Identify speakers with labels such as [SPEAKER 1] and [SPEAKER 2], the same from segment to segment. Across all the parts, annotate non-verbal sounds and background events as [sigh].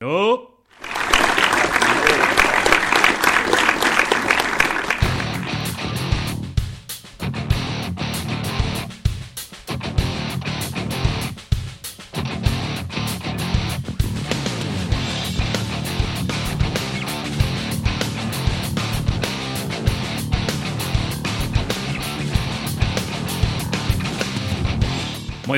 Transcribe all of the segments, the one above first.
[SPEAKER 1] No.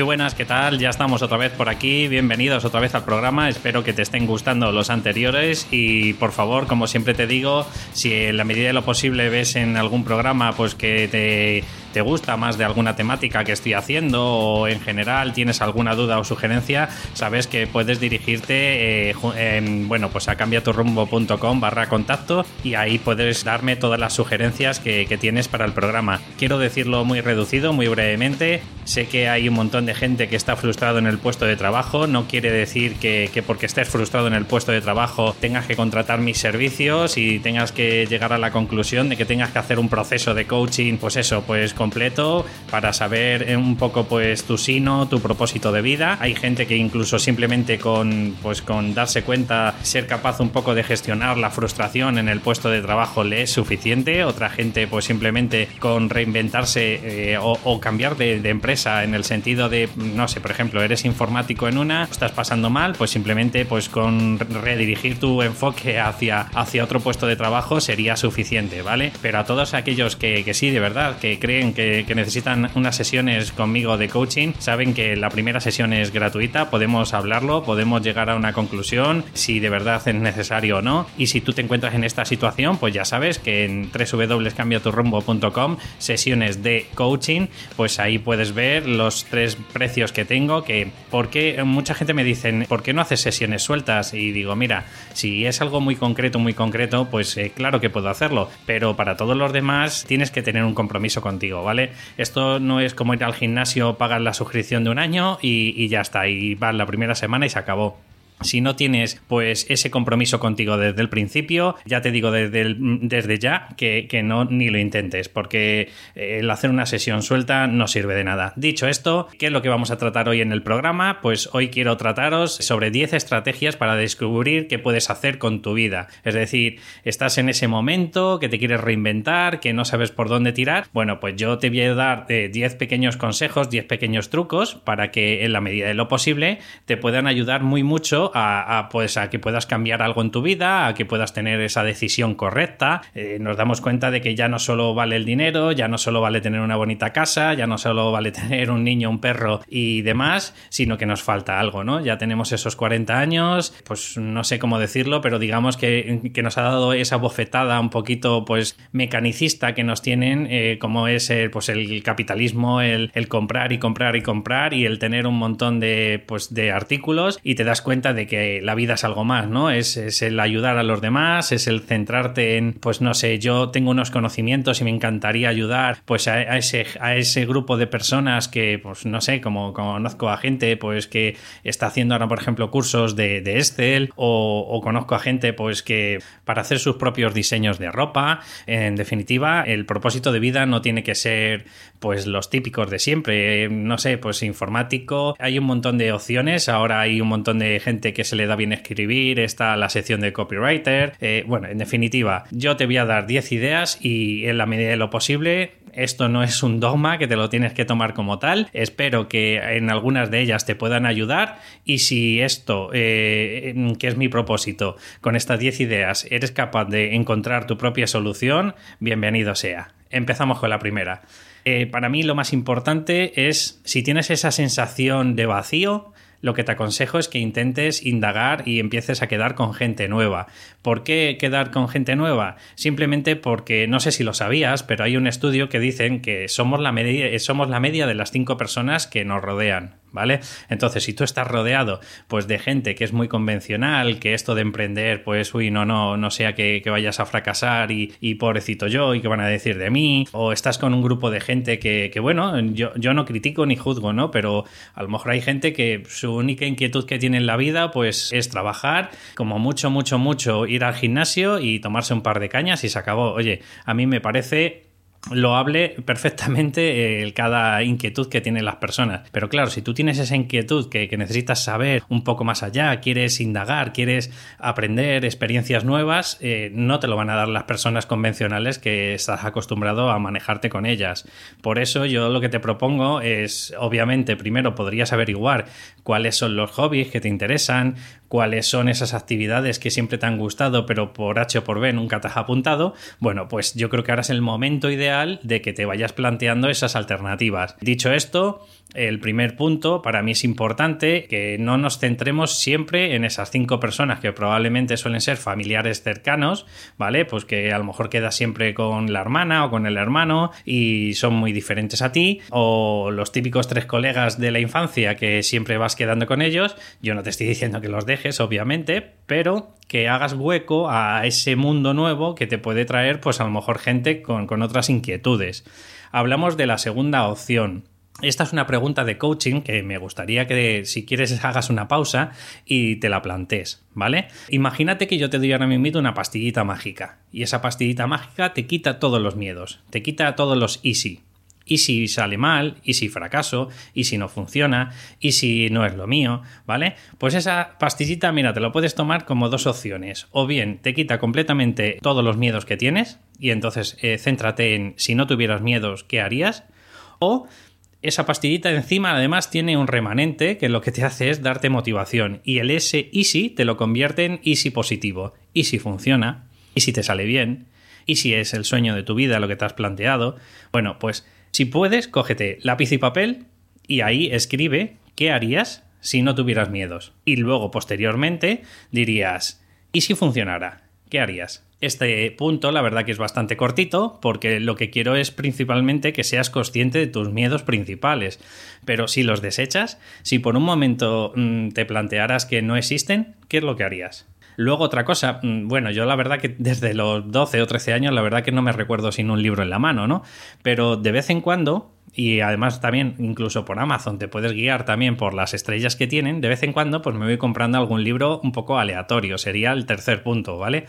[SPEAKER 1] Muy buenas, ¿qué tal? Ya estamos otra vez por aquí. Bienvenidos otra vez al programa. Espero que te estén gustando los anteriores y por favor, como siempre te digo, si en la medida de lo posible ves en algún programa pues que te, te gusta más de alguna temática que estoy haciendo o en general tienes alguna duda o sugerencia, sabes que puedes dirigirte eh, en, bueno, pues a cambiaturrumbo.com barra contacto y ahí puedes darme todas las sugerencias que, que tienes para el programa. Quiero decirlo muy reducido, muy brevemente. Sé que hay un montón de gente que está frustrado en el puesto de trabajo. No quiere decir que, que, porque estés frustrado en el puesto de trabajo tengas que contratar mis servicios y tengas que llegar a la conclusión de que tengas que hacer un proceso de coaching, pues eso, pues completo para saber un poco pues tu sino, tu propósito de vida. Hay gente que incluso simplemente con pues con darse cuenta, ser capaz un poco de gestionar la frustración en el puesto de trabajo le es suficiente. Otra gente pues simplemente con reinventarse eh, o, o, cambiar de, de empresa en el sentido de, no sé, por ejemplo, eres informático en una, estás pasando mal, pues simplemente pues con redirigir tu enfoque hacia, hacia otro puesto de trabajo sería suficiente, ¿vale? Pero a todos aquellos que, que sí, de verdad, que creen que, necesitan unas sesiones conmigo de coaching, saben que la primera sesión es gratuita, podemos hablarlo, podemos llegar a una conclusión, si de verdad es necesario o no. Y si tú te encuentras en esta situación, pues ya sabes que en www.cambiaturrumbo.com, sesiones de coaching, pues ahí puedes ver los tres precios que tengo, que porque mucha gente me dicen, ¿por qué no haces sesiones sueltas? Y digo, mira, si es algo muy concreto, muy concreto, pues eh, claro que puedo hacerlo, pero para todos los demás tienes que tener un compromiso contigo, ¿vale? Esto no es como ir al gimnasio, pagas la suscripción de un año y, y ya está, y vas la primera semana y se acabó. Si no tienes pues ese compromiso contigo desde el principio, ya te digo desde, desde ya que, que, no ni lo intentes, porque el hacer una sesión suelta no sirve de nada. Dicho esto, ¿qué es lo que vamos a tratar hoy en el programa? Pues hoy quiero trataros sobre 10 estrategias para descubrir qué puedes hacer con tu vida. Es decir, estás en ese momento que te quieres reinventar, que no sabes por dónde tirar. Bueno, pues yo te voy a dar 10 eh, pequeños consejos, 10 pequeños trucos para que en la medida de lo posible te puedan ayudar muy mucho a, pues, a que puedas cambiar algo en tu vida, a que puedas tener esa decisión correcta. Eh, nos damos cuenta de que ya no solo vale el dinero, ya no solo vale tener una bonita casa, ya no solo vale [laughs] tener un niño, un perro y demás, sino que nos falta algo, ¿no? Ya tenemos esos 40 años, pues no sé cómo decirlo, pero digamos que, que nos ha dado esa bofetada un poquito, pues, mecanicista que nos tienen, eh, como es el, pues, el capitalismo, el, el comprar y comprar y comprar y el tener un montón de, pues, de artículos y te das cuenta de que la vida es algo más, ¿no? Es, es, el ayudar a los demás, es el centrarte en, pues no sé, yo tengo unos conocimientos y me encantaría ayudar pues a, ese, a ese grupo de personas que, pues no sé, como, conozco a gente pues que está haciendo ahora, por ejemplo, cursos de, de Excel o, o, conozco a gente pues que para hacer sus propios diseños de ropa, en definitiva, el propósito de vida no tiene que ser pues los típicos de siempre, no sé, pues informático, hay un montón de opciones, ahora hay un montón de gente que se le da bien escribir, está la sección de copywriter. Eh, bueno, en definitiva, yo te voy a dar 10 ideas y en la medida de lo posible esto no es un dogma que te lo tienes que tomar como tal. Espero que en algunas de ellas te puedan ayudar y si esto, eh, que es mi propósito, con estas 10 ideas eres capaz de encontrar tu propia solución, bienvenido sea. Empezamos con la primera. Eh, para mí lo más importante es si tienes esa sensación de vacío, lo que te aconsejo es que intentes indagar y empieces a quedar con gente nueva. ¿Por qué quedar con gente nueva? Simplemente porque no sé si lo sabías, pero hay un estudio que dicen que somos la media, somos la media de las cinco personas que nos rodean. ¿Vale? Entonces, si tú estás rodeado pues de gente que es muy convencional, que esto de emprender, pues, uy, no, no, no sea que, que vayas a fracasar y, y, pobrecito yo y que van a decir de mí, o estás con un grupo de gente que, que bueno, yo, yo, no critico ni juzgo, ¿no? Pero a lo mejor hay gente que su única inquietud que tiene en la vida, pues, es trabajar, como mucho, mucho, mucho ir al gimnasio y tomarse un par de cañas y se acabó. Oye, a mí me parece lo hable perfectamente eh, cada inquietud que tienen las personas. Pero claro, si tú tienes esa inquietud que, necesitas saber un poco más allá, quieres indagar, quieres aprender experiencias nuevas, eh, no te lo van a dar las personas convencionales que estás acostumbrado a manejarte con ellas. Por eso yo lo que te propongo es, obviamente, primero podrías averiguar cuáles son los hobbies que te interesan, cuáles son esas actividades que siempre te han gustado, pero por H o por B nunca te has apuntado. Bueno, pues yo creo que ahora es el momento ideal de que te vayas planteando esas alternativas. Dicho esto, el primer punto para mí es importante que no nos centremos siempre en esas cinco personas que probablemente suelen ser familiares cercanos, ¿vale? Pues que a lo mejor quedas siempre con la hermana o con el hermano y son muy diferentes a ti, o los típicos tres colegas de la infancia que siempre vas quedando con ellos. Yo no te estoy diciendo que los dejes, obviamente, pero que hagas hueco a ese mundo nuevo que te puede traer, pues a lo mejor gente con, con otras inquietudes. Hablamos de la segunda opción. Esta es una pregunta de coaching que me gustaría que si quieres [laughs] hagas una pausa y te la plantees, ¿vale? Imagínate que yo te doy ahora mismo una pastillita mágica y esa pastillita mágica te quita todos los miedos, te quita todos los easy, y si sale mal, y si fracaso, y si no funciona, y si no es lo mío, ¿vale? Pues esa pastillita, mira, te lo puedes tomar como dos opciones. O bien te quita completamente todos los miedos que tienes, y entonces eh, céntrate en si no tuvieras miedos, ¿qué harías? O esa pastillita encima además tiene un remanente que lo que te hace es darte motivación y el S easy te lo convierte en easy positivo. Y si funciona, y si te sale bien, y si es el sueño de tu vida lo que te has planteado, bueno, pues si puedes, cógete lápiz y papel y ahí escribe qué harías si no tuvieras miedos. Y luego, posteriormente, dirías, ¿y si funcionara? ¿Qué harías? Este punto, la verdad que es bastante cortito, porque lo que quiero es principalmente que seas consciente de tus miedos principales. Pero si los desechas, si por un momento mm, te plantearas que no existen, ¿qué es lo que harías? Luego otra cosa, mm, bueno, yo la verdad que desde los 12 o 13 años, la verdad que no me recuerdo sin un libro en la mano, ¿no? Pero de vez en cuando, y además también incluso por Amazon te puedes guiar también por las estrellas que tienen, de vez en cuando pues me voy comprando algún libro un poco aleatorio, sería el tercer punto, ¿vale?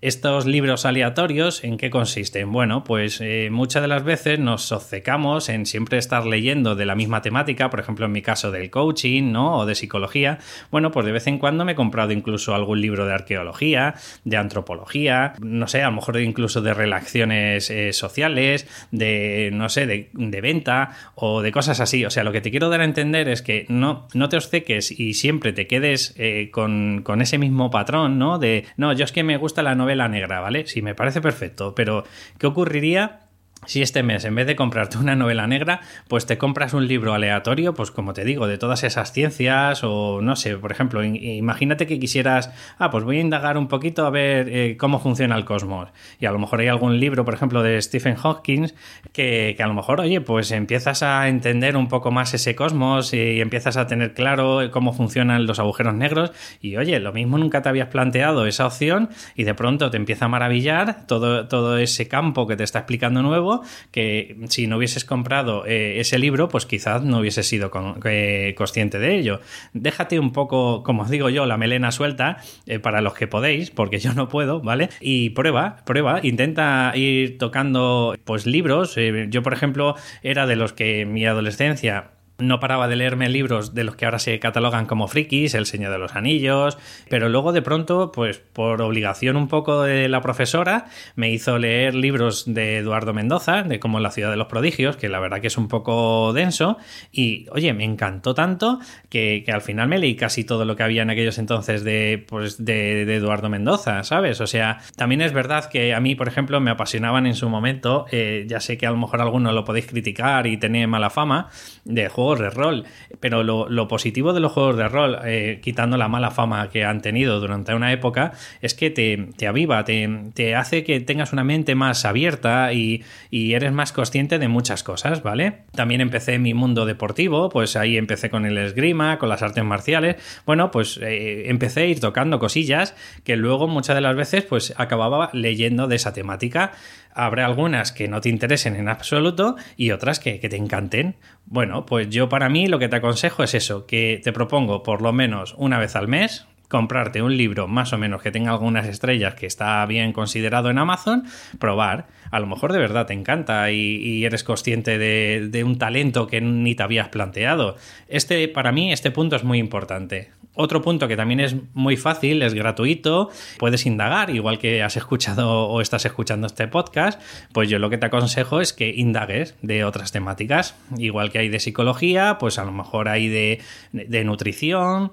[SPEAKER 1] Estos libros aleatorios, ¿en qué consisten? Bueno, pues eh, muchas de las veces nos obcecamos en siempre estar leyendo de la misma temática, por ejemplo en mi caso del coaching, ¿no? O de psicología. Bueno, pues de vez en cuando me he comprado incluso algún libro de arqueología, de antropología, no sé, a lo mejor incluso de relaciones eh, sociales, de, no sé, de, venta o de cosas así. O sea, lo que te quiero dar a entender es que no, no te obceques y siempre te quedes eh, con, con ese mismo patrón, ¿no? De, no, yo es que me gusta la novela novela negra, ¿vale? Sí, me parece perfecto, pero ¿qué ocurriría si este mes, en vez de comprarte una novela negra, pues te compras un libro aleatorio, pues como te digo, de todas esas ciencias o no sé, por ejemplo, imagínate que quisieras, ah, pues voy a indagar un poquito a ver eh, cómo funciona el cosmos. Y a lo mejor hay algún libro, por ejemplo, de Stephen Hawking, que, que a lo mejor, oye, pues empiezas a entender un poco más ese cosmos y empiezas a tener claro cómo funcionan los agujeros negros. Y oye, lo mismo nunca te habías planteado esa opción y de pronto te empieza a maravillar todo, todo ese campo que te está explicando nuevo que si no hubieses comprado eh, ese libro, pues quizás no hubieses sido eh, consciente de ello. Déjate un poco, como os digo yo, la melena suelta eh, para los que podéis, porque yo no puedo, ¿vale? Y prueba, prueba, intenta ir tocando pues libros. yo, por ejemplo, era de los que en mi adolescencia no paraba de leerme libros de los que ahora se catalogan como frikis, El Señor de los Anillos, pero luego de pronto, pues por obligación un poco de la profesora, me hizo leer libros de Eduardo Mendoza, de como La ciudad de los prodigios, que la verdad que es un poco denso, y oye, me encantó tanto que, al final me leí casi todo lo que había en aquellos entonces de, pues, de, Eduardo Mendoza, ¿sabes? O sea, también es verdad que a mí, por ejemplo, me apasionaban en su momento, eh, ya sé que a lo mejor algunos lo podéis criticar y tener mala fama, de de rol. Pero lo, positivo de los juegos de rol, eh, quitando la mala fama que han tenido durante una época, es que te, aviva, te, hace que tengas una mente más abierta y, eres más consciente de muchas cosas, ¿vale? También empecé mi mundo deportivo, pues ahí empecé con el esgrima, con las artes marciales. Bueno, pues eh, empecé a ir tocando cosillas que luego muchas de las veces pues acababa leyendo de esa temática habrá algunas que no te interesen en absoluto y otras que, te encanten. Bueno, pues yo para mí lo que te aconsejo es eso, que te propongo por lo menos una vez al mes, comprarte un libro más o menos que tenga algunas estrellas que está bien considerado en Amazon, probar. A lo mejor de verdad te encanta y, eres consciente de, de, un talento que ni te habías planteado. Este, para mí, este punto es muy importante. Otro punto que también es muy fácil, es gratuito, puedes indagar, igual que has escuchado o estás escuchando este podcast, pues yo lo que te aconsejo es que indagues de otras temáticas, igual que hay de psicología, pues a lo mejor hay de, de nutrición,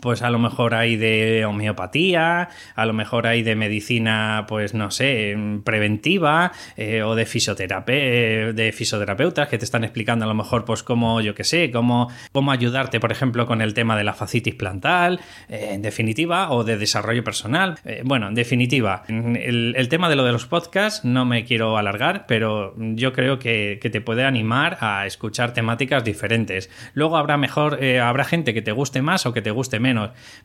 [SPEAKER 1] pues a lo mejor hay de homeopatía, a lo mejor hay de medicina, pues no sé, preventiva eh, o de, de fisioterapeutas que te están explicando a lo mejor pues cómo, yo qué sé, cómo, cómo ayudarte, por ejemplo, con el tema de la fascitis plantal, eh, en definitiva, o de desarrollo personal. Eh, bueno, en definitiva, el, tema de lo de los podcasts no me quiero alargar, pero yo creo que, te puede animar a escuchar temáticas diferentes. Luego habrá mejor, habrá gente que te guste más o que te guste.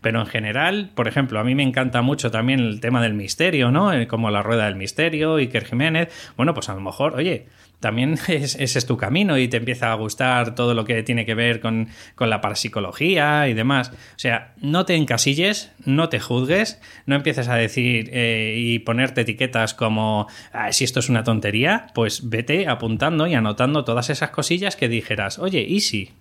[SPEAKER 1] Pero en general, por ejemplo, a mí me encanta mucho también el tema del misterio, ¿no? Eh, como la rueda del misterio, Iker Jiménez. Bueno, pues a lo mejor, oye, también [laughs] ese es tu camino y te empieza a gustar todo lo que tiene que ver con, la parapsicología y demás. O sea, no te encasilles, no te juzgues, no empieces a decir eh, y ponerte etiquetas como si esto es una tontería, pues vete apuntando y anotando todas esas cosillas que dijeras, oye, easy,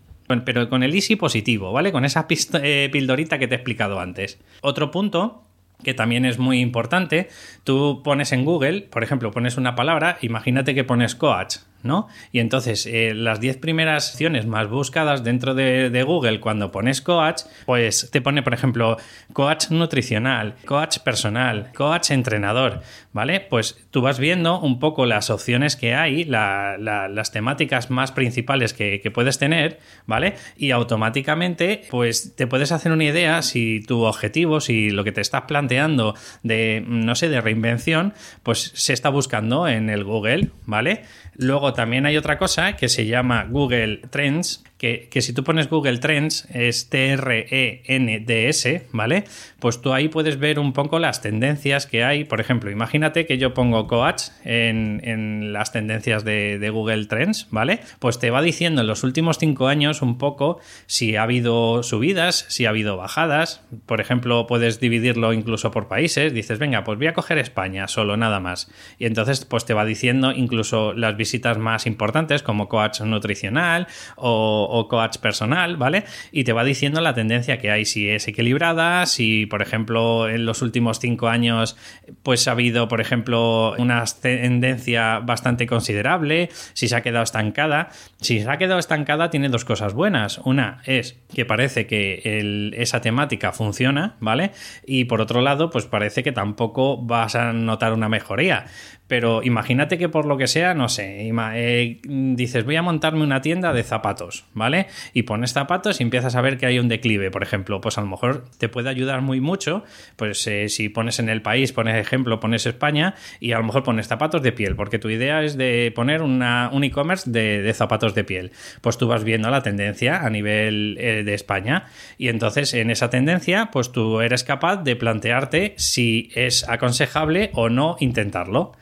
[SPEAKER 1] pero con el easy positivo, ¿vale? Con esa eh, pildorita que te he explicado antes. Otro punto que también es muy importante, tú pones en Google, por ejemplo, pones una palabra, imagínate que pones coach, ¿no? Y entonces eh, las 10 primeras acciones más buscadas dentro de, Google cuando pones coach, pues te pone, por ejemplo, coach nutricional, coach personal, coach entrenador, ¿vale? Pues tú vas viendo un poco las opciones que hay, las temáticas más principales que, que, puedes tener, ¿vale? Y automáticamente, pues te puedes hacer una idea si tu objetivo, si lo que te estás planteando de, no sé, de reinvención, pues se está buscando en el Google, ¿vale? Luego también hay otra cosa que se llama Google Trends, que, si tú pones Google Trends, es T-R-E-N-D-S, ¿vale? Pues tú ahí puedes ver un poco las tendencias que hay. Por ejemplo, imagínate que yo pongo coach en, las tendencias de, Google Trends, ¿vale? Pues te va diciendo en los últimos cinco años un poco si ha habido subidas, si ha habido bajadas. Por ejemplo, puedes dividirlo incluso por países. Dices, venga, pues voy a coger España solo, nada más. Y entonces, pues te va diciendo incluso las visitas más importantes como coach nutricional o o coach personal, ¿vale? Y te va diciendo la tendencia que hay, si es equilibrada, si, por ejemplo, en los últimos cinco años, pues ha habido, por ejemplo, una tendencia bastante considerable, si se ha quedado estancada. Si se ha quedado estancada, tiene dos cosas buenas. Una es que parece que esa temática funciona, ¿vale? Y por otro lado, pues parece que tampoco vas a notar una mejoría. Pero imagínate que por lo que sea, no sé, eh, dices, voy a montarme una tienda de zapatos, ¿vale? Y pones zapatos y empiezas a ver que hay un declive, por ejemplo, pues a lo mejor te puede ayudar muy mucho, pues eh, si pones en el país, pones ejemplo, pones España y a lo mejor pones zapatos de piel, porque tu idea es de poner una, un e-commerce de, zapatos de piel. Pues tú vas viendo la tendencia a nivel eh, de España y entonces en esa tendencia, pues tú eres capaz de plantearte si es aconsejable o no intentarlo.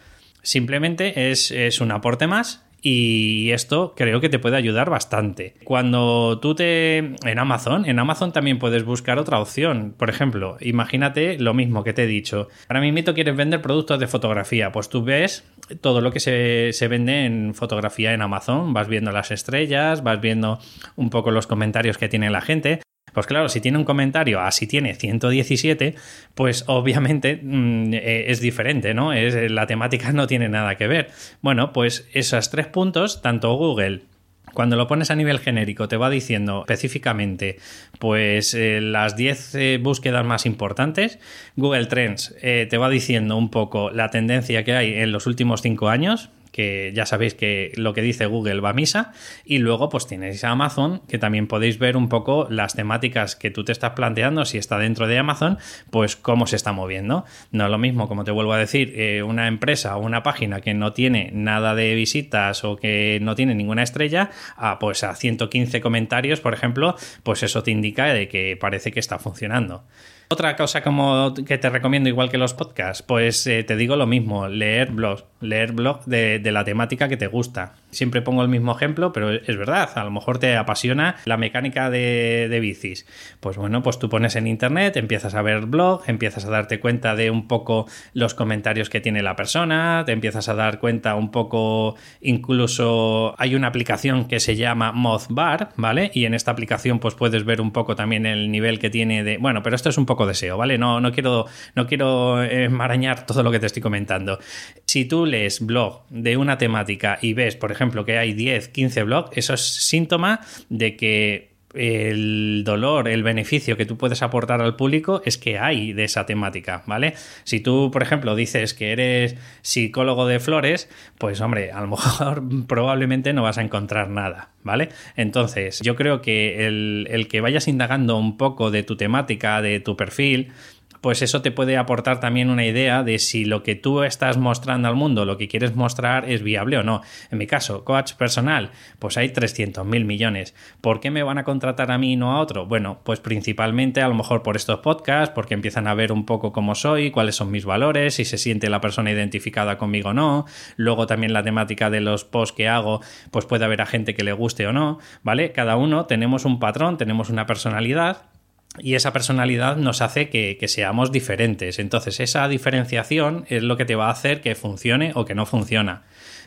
[SPEAKER 1] Simplemente es, un aporte más y esto creo que te puede ayudar bastante. Cuando tú te... En Amazon, en Amazon también puedes buscar otra opción. Por ejemplo, imagínate lo mismo que te he dicho. Ahora mismo quieres vender productos de fotografía. Pues tú ves todo lo que se, se vende en fotografía en Amazon. Vas viendo las estrellas, vas viendo un poco los comentarios que tiene la gente. Pues claro, si tiene un comentario así tiene 117, pues obviamente mm, eh, es diferente, ¿no? Es, eh, la temática no tiene nada que ver. Bueno, pues esos tres puntos, tanto Google cuando lo pones a nivel genérico, te va diciendo específicamente pues eh, las 10 búsquedas más importantes. Google Trends te va diciendo un poco la tendencia que hay en los últimos 5 años, que ya sabéis que lo que dice Google va a misa. Y luego pues tenéis a Amazon, que también podéis ver un poco las temáticas que tú te estás planteando, si está dentro de Amazon, pues cómo se está moviendo. No es lo mismo, como te vuelvo a decir, eh, una empresa o una página que no tiene nada de visitas o que no tiene ninguna estrella, a, pues a 115 comentarios, por ejemplo, pues eso te indica de que parece que está funcionando. Otra cosa como que te recomiendo, igual que los podcasts, pues eh, te digo lo mismo, leer blogs, leer blogs de, la temática que te gusta. Siempre pongo el mismo ejemplo, pero es verdad, a lo mejor te apasiona la mecánica de, bicis. Pues bueno, pues tú pones en internet, empiezas a ver blog, empiezas a darte cuenta de un poco los comentarios que tiene la persona, te empiezas a dar cuenta un poco, incluso hay una aplicación que se llama Mothbar, ¿vale? Y en esta aplicación pues puedes ver un poco también el nivel que tiene de... Bueno, pero esto es un poco deseo, ¿vale? No, no quiero, no quiero enmarañar todo lo que te estoy comentando. Si tú lees blog de una temática y ves, por ejemplo, que hay 10, 15 blogs, eso es síntoma de que el dolor, el beneficio que tú puedes aportar al público es que hay de esa temática, ¿vale? Si tú, por ejemplo, dices que eres psicólogo de flores, pues hombre, a lo mejor [laughs] probablemente no vas a encontrar nada, ¿vale? Entonces, yo creo que el, el que vayas indagando un poco de tu temática, de tu perfil, pues eso te puede aportar también una idea de si lo que tú estás mostrando al mundo, lo que quieres mostrar, es viable o no. En mi caso, coach personal, pues hay 300 mil millones. ¿Por qué me van a contratar a mí y no a otro? Bueno, pues principalmente a lo mejor por estos podcasts, porque empiezan a ver un poco cómo soy, cuáles son mis valores, si se siente la persona identificada conmigo o no. Luego también la temática de los posts que hago, pues puede haber a gente que le guste o no, ¿vale? Cada uno tenemos un patrón, tenemos una personalidad y esa personalidad nos hace que, seamos diferentes. Entonces, esa diferenciación es lo que te va a hacer que funcione o que no funciona.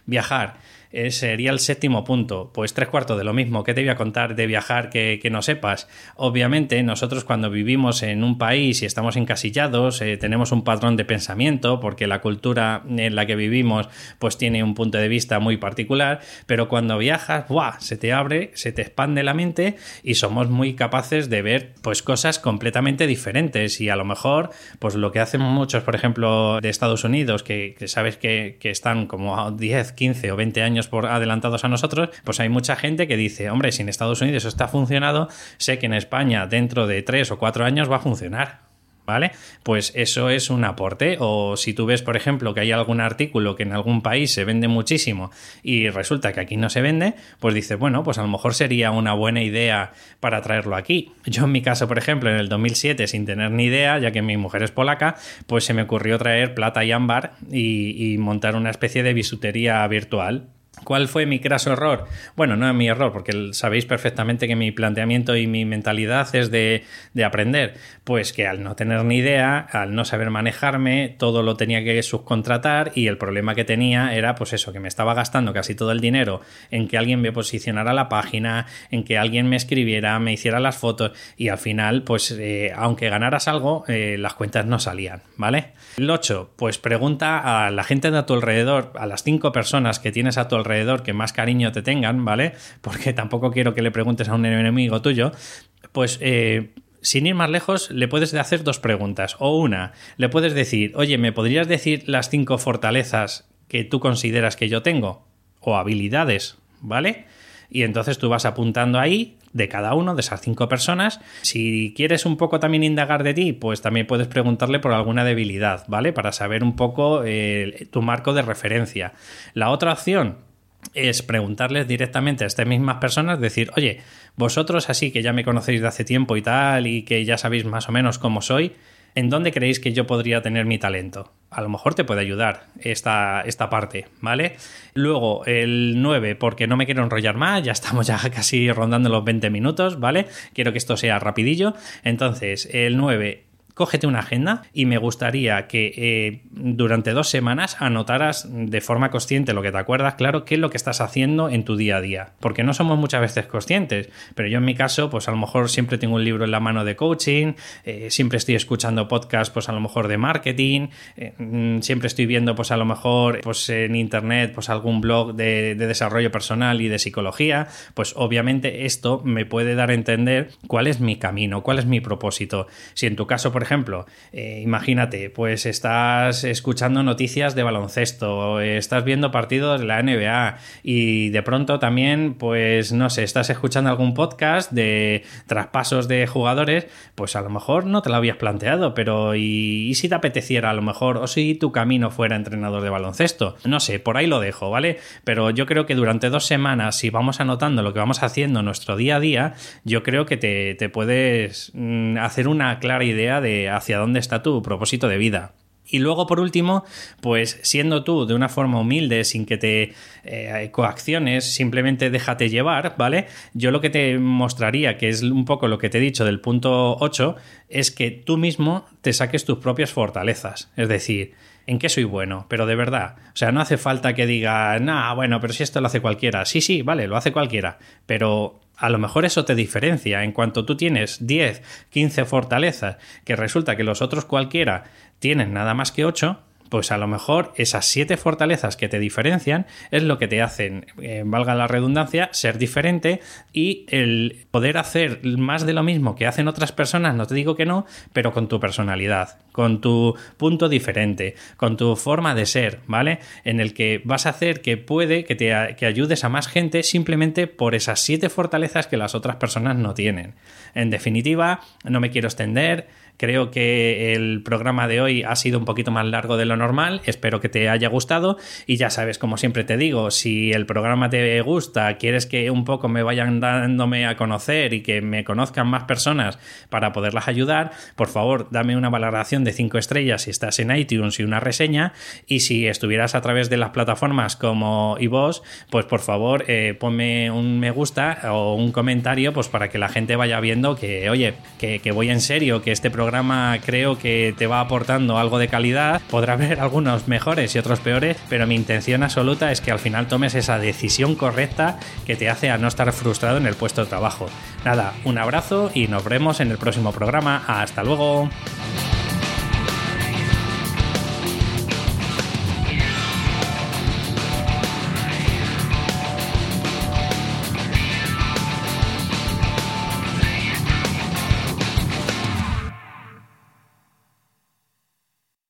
[SPEAKER 1] Viajar eh, sería el séptimo punto. Pues tres cuartos de lo mismo. ¿Qué te voy a contar de viajar que, no sepas? Obviamente, nosotros cuando vivimos en un país y estamos encasillados, eh, tenemos un patrón de pensamiento, porque la cultura en la que vivimos, pues tiene un punto de vista muy particular, pero cuando viajas, ¡buah! se te abre, se te expande la mente y somos muy capaces de ver pues cosas completamente diferentes. Y a lo mejor, pues lo que hacen muchos, por ejemplo, de Estados Unidos, que, sabes que, que están como 10, 15 o 20 años por adelantados a nosotros, pues hay mucha gente que dice, hombre, si en Estados Unidos está funcionado, sé que en España dentro de tres o cuatro años va a funcionar. ¿vale? Pues eso es un aporte. O si tú ves, por ejemplo, que hay algún artículo que en algún país se vende muchísimo y resulta que aquí no se vende, pues dices, bueno, pues a lo mejor sería una buena idea para traerlo aquí. Yo en mi caso, por ejemplo, en el 2007, sin tener ni idea, ya que mi mujer es polaca, pues se me ocurrió traer plata y ámbar y, y montar una especie de bisutería virtual ¿Cuál fue mi craso error? Bueno, no es mi error, porque sabéis perfectamente que mi planteamiento y mi mentalidad es de, aprender. Pues que al no tener ni idea, al no saber manejarme, todo lo tenía que subcontratar y el problema que tenía era pues eso, que me estaba gastando casi todo el dinero en que alguien me posicionara la página, en que alguien me escribiera, me hiciera las fotos y al final pues eh, aunque ganaras algo, eh, las cuentas no salían, ¿vale? El 8, pues pregunta a la gente de tu alrededor, a las 5 personas que tienes a tu alrededor, que más cariño te tengan, ¿vale? Porque tampoco quiero que le preguntes a un enemigo tuyo, pues... Eh, sin ir más lejos, le puedes hacer dos preguntas. O una, le puedes decir, oye, ¿me podrías decir las cinco fortalezas que tú consideras que yo tengo? O habilidades, ¿vale? Y entonces tú vas apuntando ahí de cada uno de esas cinco personas. Si quieres un poco también indagar de ti, pues también puedes preguntarle por alguna debilidad, ¿vale? Para saber un poco eh, tu marco de referencia. La otra opción, es preguntarles directamente a estas mismas personas, decir, oye, vosotros así que ya me conocéis de hace tiempo y tal, y que ya sabéis más o menos cómo soy, ¿en dónde creéis que yo podría tener mi talento? A lo mejor te puede ayudar esta, esta parte, ¿vale? Luego, el 9, porque no me quiero enrollar más, ya estamos ya [laughs] casi rondando los 20 minutos, ¿vale? Quiero que esto sea rapidillo. Entonces, el 9, cógete una agenda y me gustaría que eh, durante dos semanas anotaras de forma consciente lo que te acuerdas, claro, qué es lo que estás haciendo en tu día a día. Porque no somos muchas veces conscientes, pero yo en mi caso, pues a lo mejor siempre tengo un libro en la mano de coaching, eh, siempre estoy escuchando podcasts, pues a lo mejor de marketing, eh, mm, siempre estoy viendo, pues a lo mejor, pues en internet, pues algún blog de, de desarrollo personal y de psicología, pues obviamente esto me puede dar a entender cuál es mi camino, cuál es mi propósito. Si en tu caso, por ejemplo, ejemplo, eh, imagínate, pues estás escuchando noticias de baloncesto, estás viendo partidos de la NBA y de pronto también, pues no sé, estás escuchando algún podcast de traspasos de jugadores, pues a lo mejor no te lo habías planteado, pero ¿y, si te apeteciera a lo mejor o si tu camino fuera entrenador de baloncesto? No sé, por ahí lo dejo, ¿vale? Pero yo creo que durante dos semanas, si vamos anotando lo que vamos haciendo nuestro día a día, yo creo que te, te puedes mm, hacer una clara idea de hacia dónde está tu propósito de vida. Y luego, por último, pues siendo tú de una forma humilde, sin que te eh, coacciones, simplemente déjate llevar, ¿vale? Yo lo que te mostraría, que es un poco lo que te he dicho del punto 8, es que tú mismo te saques tus propias fortalezas. Es decir, ¿en qué soy bueno? Pero de verdad. O sea, no hace falta que diga, nah, bueno, pero si esto lo hace cualquiera. Sí, sí, vale, lo hace cualquiera. Pero a lo mejor eso te diferencia. En cuanto tú tienes 10, 15 fortalezas, que resulta que los otros cualquiera tienen nada más que 8, pues a lo mejor esas siete fortalezas que te diferencian es lo que te hacen, eh, valga la redundancia, ser diferente y el poder hacer más de lo mismo que hacen otras personas, no te digo que no, pero con tu personalidad, con tu punto diferente, con tu forma de ser, ¿vale? En el que vas a hacer que puede que te que ayudes a más gente simplemente por esas siete fortalezas que las otras personas no tienen. En definitiva, no me quiero extender, Creo que el programa de hoy ha sido un poquito más largo de lo normal. Espero que te haya gustado. Y ya sabes, como siempre te digo, si el programa te gusta, quieres que un poco me vayan dándome a conocer y que me conozcan más personas para poderlas ayudar, por favor, dame una valoración de 5 estrellas si estás en iTunes y una reseña. Y si estuvieras a través de las plataformas como iVoox, pues por favor, eh, ponme un me gusta o un comentario, pues para que la gente vaya viendo que, oye, que, que voy en serio, que este programa creo que te va aportando algo de calidad. Podrá haber [laughs] algunos mejores y otros peores, pero mi intención absoluta es que al final tomes esa decisión correcta que te hace a no estar frustrado en el puesto de trabajo. Nada, un abrazo y nos vemos en el próximo programa. Hasta luego.